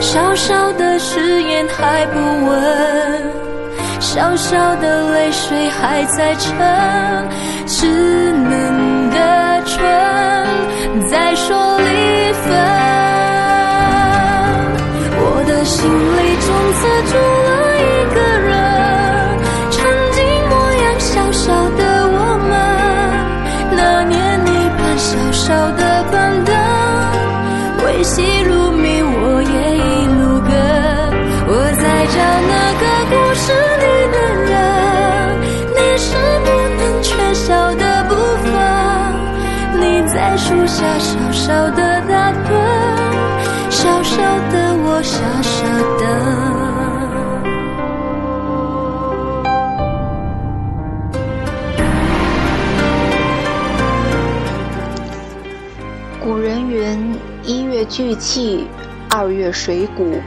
小小的誓言还不稳，小小的泪水还在撑，稚嫩的唇在说离分。我的心里从此住下小小的打盹，小小的我傻傻。聚气，二月水谷，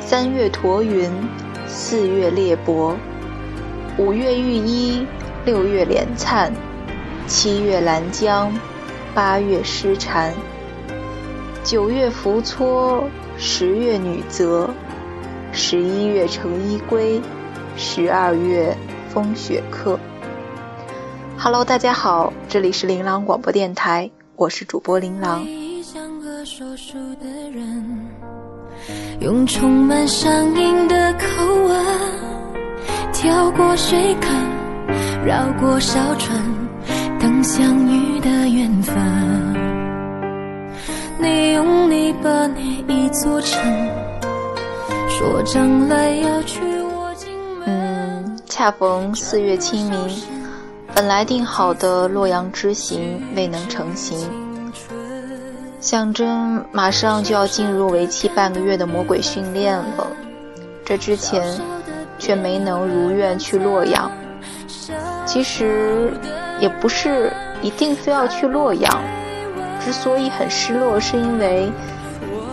三月驼云，四月裂帛，五月御衣，六月敛灿，七月兰江，八月诗蝉，九月浮搓，十月女泽，十一月成衣归，十二月风雪客。Hello，大家好，这里是琳琅广播电台，我是主播琳琅。说书的人，用充满乡音的口吻，跳过水坑，绕过小船，等相用泥巴捏一座城，说将来要娶我。嗯，恰逢四月清明，本来定好的洛阳之行未能成行。想着马上就要进入为期半个月的魔鬼训练了，这之前却没能如愿去洛阳。其实也不是一定非要去洛阳，之所以很失落，是因为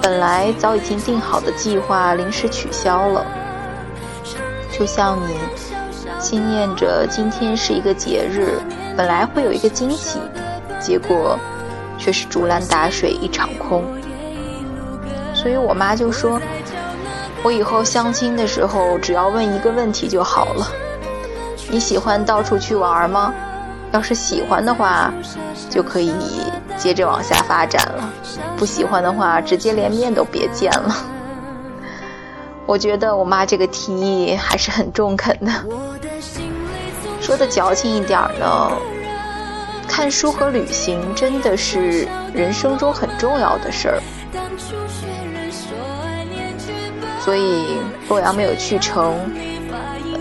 本来早已经定好的计划临时取消了。就像你心念着今天是一个节日，本来会有一个惊喜，结果。却是竹篮打水一场空，所以我妈就说：“我以后相亲的时候，只要问一个问题就好了。你喜欢到处去玩吗？要是喜欢的话，就可以接着往下发展了；不喜欢的话，直接连面都别见了。”我觉得我妈这个提议还是很中肯的。说的矫情一点呢。看书和旅行真的是人生中很重要的事儿，所以洛阳没有去成，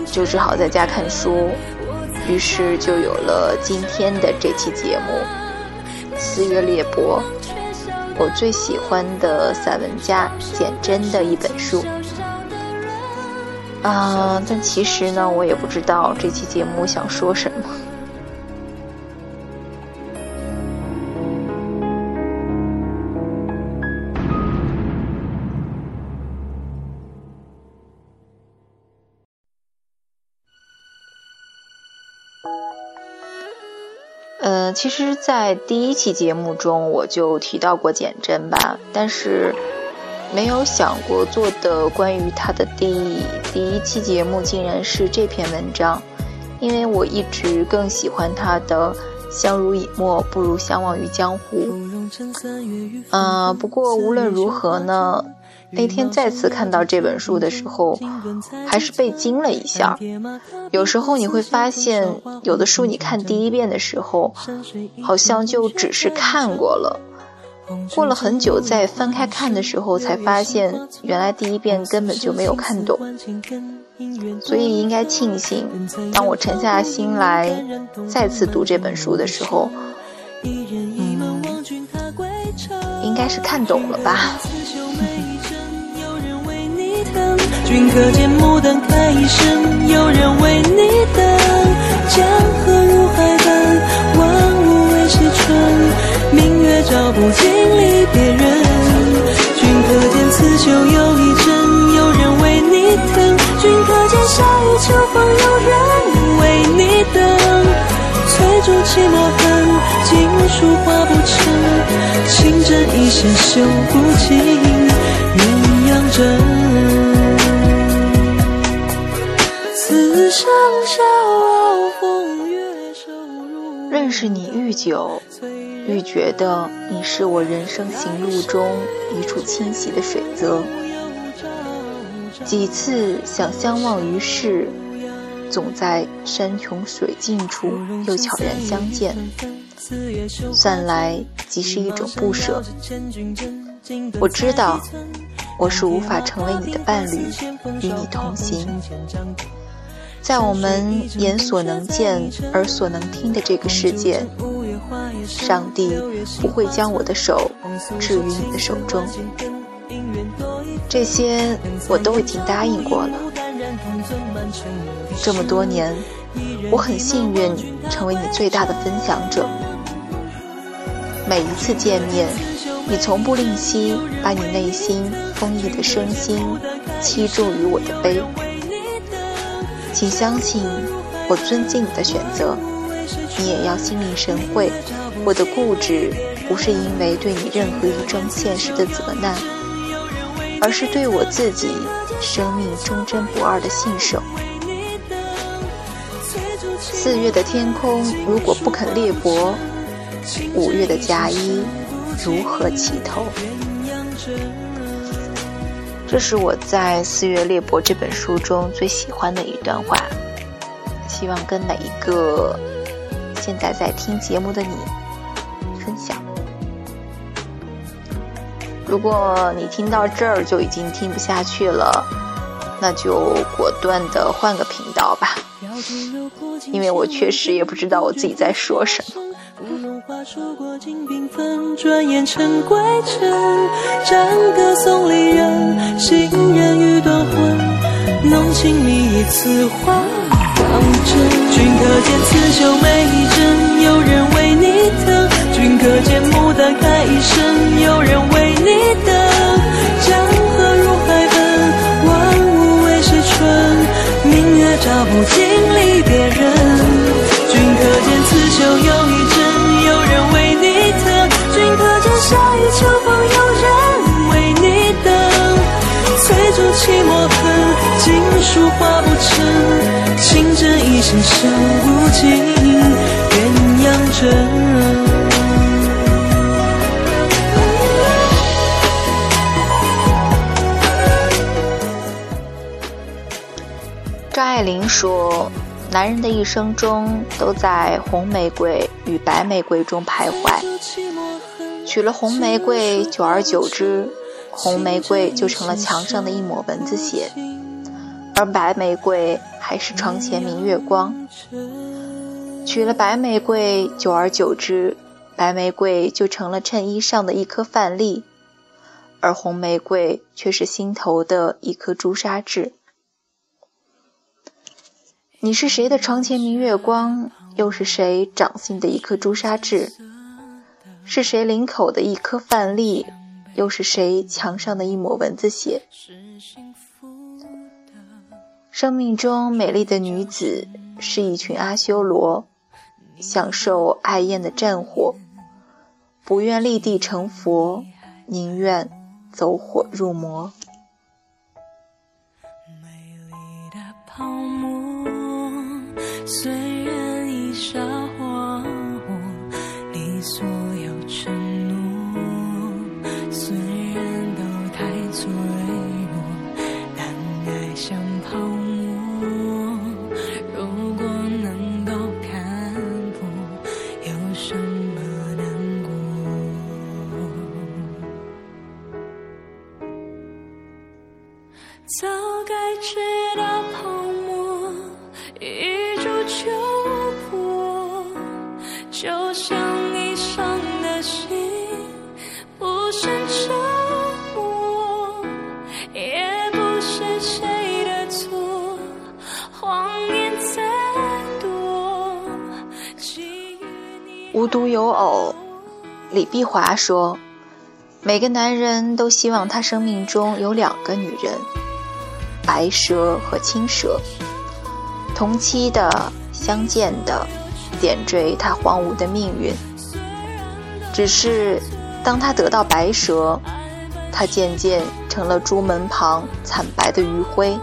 就只好在家看书，于是就有了今天的这期节目《四月猎帛》，我最喜欢的散文家简真的一本书。啊，但其实呢，我也不知道这期节目想说什么。其实，在第一期节目中我就提到过简真吧，但是没有想过做的关于他的第第一期节目竟然是这篇文章，因为我一直更喜欢他的“相濡以沫，不如相忘于江湖”。嗯，不过无论如何呢。那天再次看到这本书的时候，还是被惊了一下。有时候你会发现，有的书你看第一遍的时候，好像就只是看过了，过了很久再翻开看的时候，才发现原来第一遍根本就没有看懂。所以应该庆幸，当我沉下心来再次读这本书的时候，嗯。应该是看懂了吧。君可见牡丹开一生，有人为你等。江河入海奔，万物为谁春？明月照不尽离别人。君可见刺绣又一针，有人为你疼。君可见夏雨秋风，有人为你等。翠竹泣墨痕，锦书画不成。情针一线绣不尽是你愈久，愈觉得你是我人生行路中一处清晰的水泽。几次想相忘于世，总在山穷水尽处又悄然相见。算来即是一种不舍。我知道，我是无法成为你的伴侣，与你同行。在我们眼所能见、耳所能听的这个世界，上帝不会将我的手置于你的手中。这些我都已经答应过了。这么多年，我很幸运成为你最大的分享者。每一次见面，你从不吝惜把你内心丰溢的身心倾注于我的杯。请相信，我尊敬你的选择。你也要心领神会，我的固执不是因为对你任何一桩现实的责难，而是对我自己生命忠贞不二的信守。四月的天空如果不肯裂帛，五月的嫁衣如何起头？这是我在《四月猎伯》这本书中最喜欢的一段话，希望跟每一个现在在听节目的你分享。如果你听到这儿就已经听不下去了，那就果断的换个频道吧，因为我确实也不知道我自己在说什么。花说过尽缤纷，转眼成归尘。战歌送离人，行人欲断魂。浓情蜜意此话当真。君可见刺绣每一针，有人为你疼。君可见牡丹开一生，有人为你等。这。一线绣不尽鸳鸯枕。张爱玲说：“男人的一生中，都在红玫瑰与白玫瑰中徘徊。”娶了红玫瑰，久而久之，红玫瑰就成了墙上的一抹蚊子血，而白玫瑰还是床前明月光。娶了白玫瑰，久而久之，白玫瑰就成了衬衣上的一颗饭粒，而红玫瑰却是心头的一颗朱砂痣。你是谁的床前明月光，又是谁掌心的一颗朱砂痣？是谁领口的一颗饭粒，又是谁墙上的一抹蚊子血？生命中美丽的女子是一群阿修罗，享受爱焰的战火，不愿立地成佛，宁愿走火入魔。就像你伤的心，不偶，李碧华说，每个男人都希望他生命中有两个女人，白蛇和青蛇，同期的、相见的，点缀他荒芜的命运。只是，当他得到白蛇，他渐渐成了朱门旁惨白的余晖。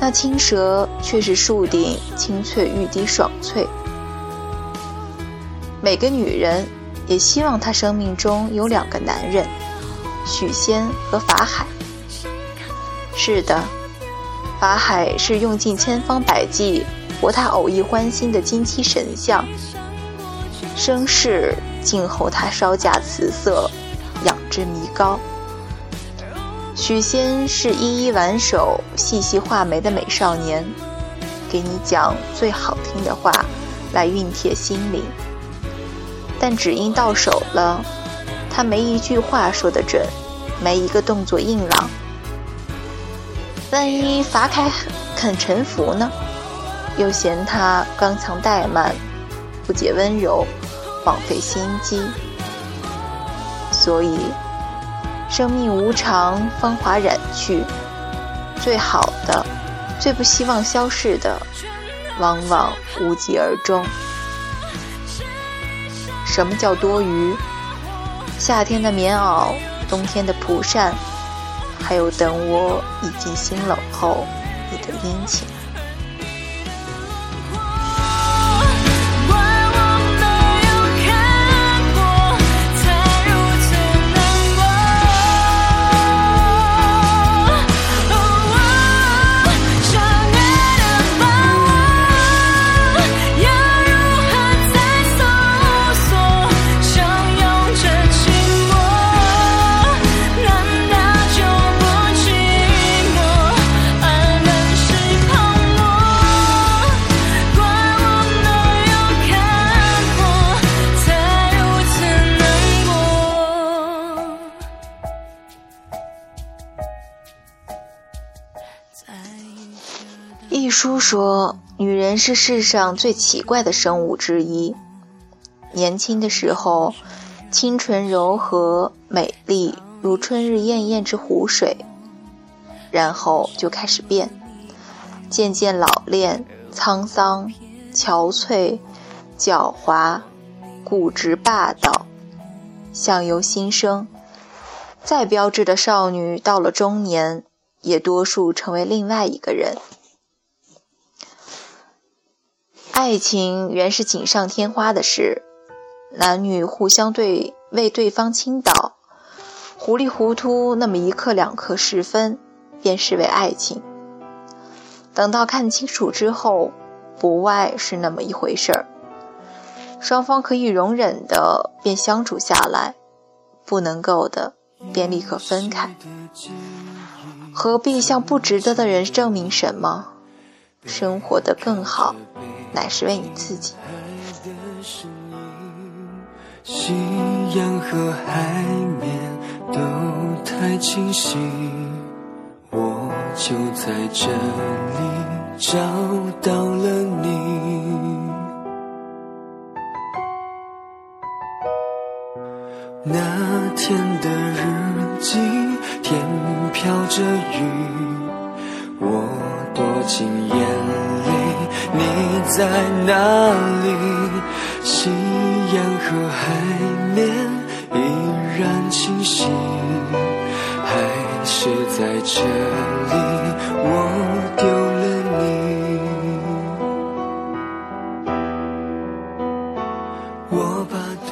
那青蛇却是树顶青翠欲滴爽脆。每个女人也希望她生命中有两个男人，许仙和法海。是的，法海是用尽千方百计博他偶一欢心的金漆神像，生世静候他烧嫁辞色，养之弥高。许仙是一一挽手、细细画眉的美少年，给你讲最好听的话，来熨帖心灵。但只因到手了，他没一句话说得准，没一个动作硬朗。万一法凯肯臣服呢？又嫌他刚强怠慢，不解温柔，枉费心机。所以。生命无常，芳华染去，最好的、最不希望消逝的，往往无疾而终。什么叫多余？夏天的棉袄，冬天的蒲扇，还有等我已经心冷后，你的殷勤。书说，女人是世上最奇怪的生物之一。年轻的时候，清纯柔和、美丽如春日艳艳之湖水，然后就开始变，渐渐老练、沧桑、憔悴、狡猾、固执、霸道，相由心生。再标致的少女，到了中年，也多数成为另外一个人。爱情原是锦上添花的事，男女互相对为对方倾倒，糊里糊涂那么一刻两刻时分，便视为爱情。等到看清楚之后，不外是那么一回事儿。双方可以容忍的，便相处下来；不能够的，便立刻分开。何必向不值得的人证明什么？生活的更好。乃是为你自己。夕阳和海面都太清晰，我就在这里找到了你。那天的日记，天飘着雨，我进眼。你在哪里？夕阳和海面依然清晰，还是在这里，我丢了你。我把对。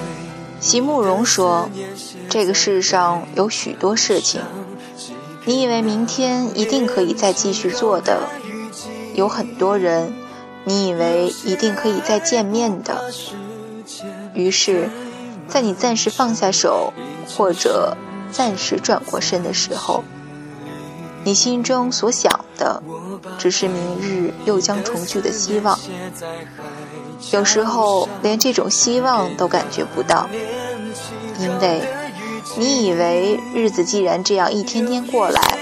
席慕容说：“这个世上有许多事情，你以为明天一定可以再继续做的，有很多人。”你以为一定可以再见面的，于是，在你暂时放下手，或者暂时转过身的时候，你心中所想的，只是明日又将重聚的希望。有时候连这种希望都感觉不到，因为你以为日子既然这样一天天过来，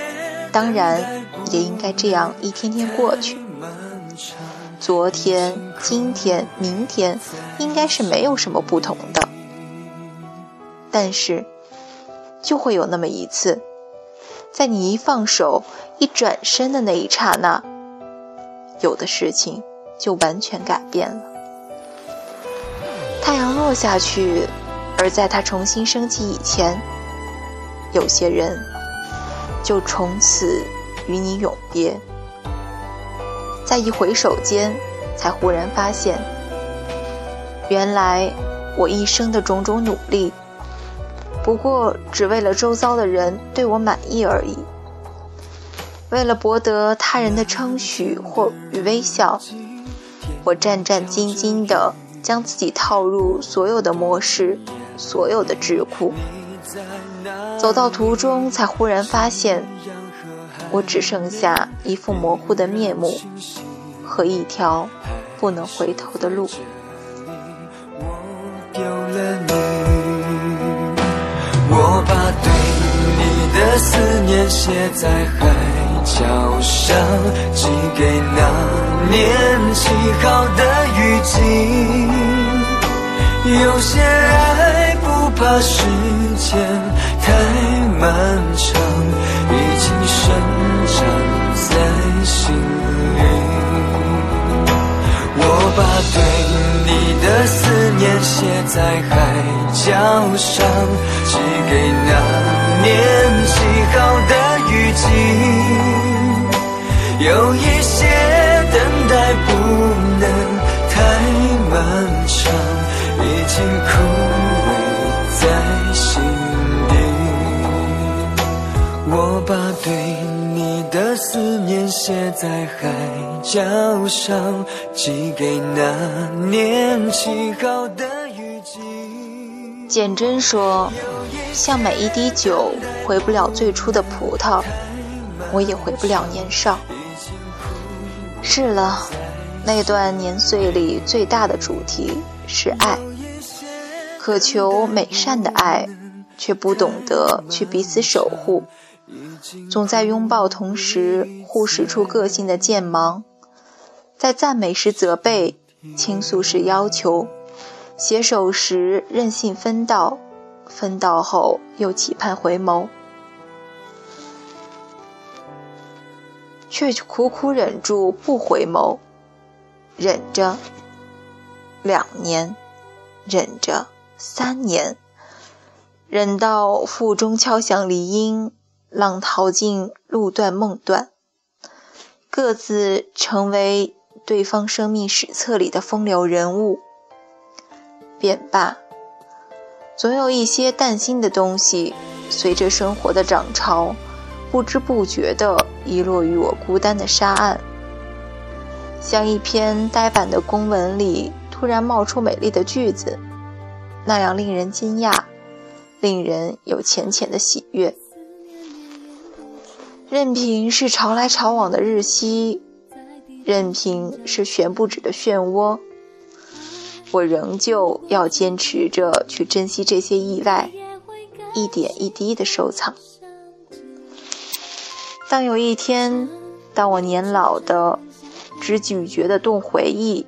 当然也应该这样一天天过去。昨天、今天、明天应该是没有什么不同的，但是就会有那么一次，在你一放手、一转身的那一刹那，有的事情就完全改变了。太阳落下去，而在它重新升起以前，有些人就从此与你永别。在一回首间，才忽然发现，原来我一生的种种努力，不过只为了周遭的人对我满意而已。为了博得他人的称许或与微笑，我战战兢兢地将自己套入所有的模式，所有的智库。走到途中，才忽然发现。我只剩下一副模糊的面目和一条不能回头的路。我把对你的思念写在海角上，寄给那年起好的雨季。有些爱不怕时间写在海角上，寄给那年起好的雨季。有一些等待不能太漫长，已经枯萎在心底。我把对你。的思念写在海角上，寄给那年起好的。简真说：“像每一滴酒回不了最初的葡萄，我也回不了年少。”是了，那段年岁里最大的主题是爱，渴求美善的爱，却不懂得去彼此守护。总在拥抱同时忽视出个性的剑芒，在赞美时责备，倾诉时要求，携手时任性分道，分道后又期盼回眸，却苦苦忍住不回眸，忍着两年，忍着三年，忍到腹中敲响离音。浪淘尽，路断梦断，各自成为对方生命史册里的风流人物，便罢。总有一些淡心的东西，随着生活的涨潮，不知不觉地遗落于我孤单的沙岸，像一篇呆板的公文里突然冒出美丽的句子，那样令人惊讶，令人有浅浅的喜悦。任凭是潮来潮往的日夕，任凭是悬不止的漩涡，我仍旧要坚持着去珍惜这些意外，一点一滴的收藏。当有一天，当我年老的只咀嚼的动回忆，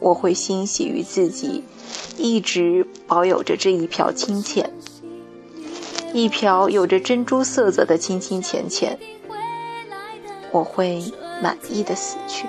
我会欣喜于自己一直保有着这一瓢清浅。一瓢有着珍珠色泽的清清浅浅，我会满意的死去。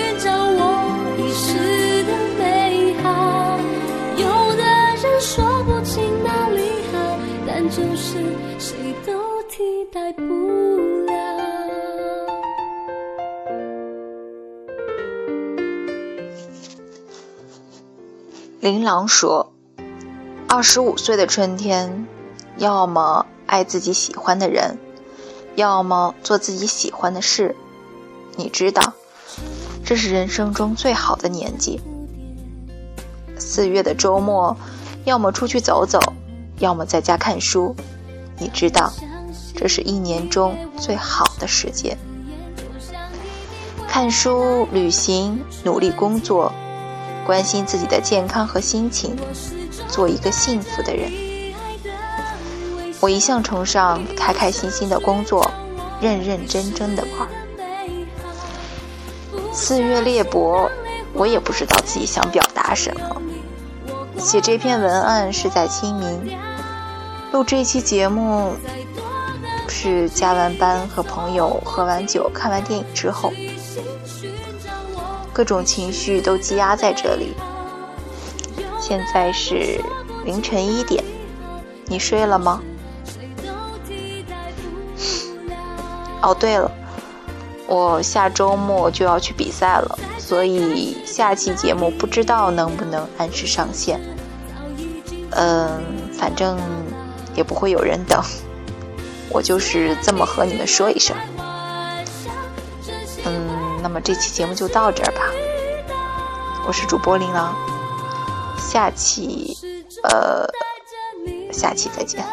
琳琅说：“二十五岁的春天，要么爱自己喜欢的人，要么做自己喜欢的事。你知道。”这是人生中最好的年纪。四月的周末，要么出去走走，要么在家看书。你知道，这是一年中最好的时间。看书、旅行、努力工作，关心自己的健康和心情，做一个幸福的人。我一向崇尚开开心心的工作，认认真真的玩。四月猎博，我也不知道自己想表达什么。写这篇文案是在清明，录这期节目是加完班和朋友喝完酒、看完电影之后，各种情绪都积压在这里。现在是凌晨一点，你睡了吗？哦，对了，我下周末就要去比赛了，所以下期节目不知道能不能按时上线。嗯，反正也不会有人等，我就是这么和你们说一声。那么这期节目就到这儿吧。我是主播琳琅，下期，呃，下期再见。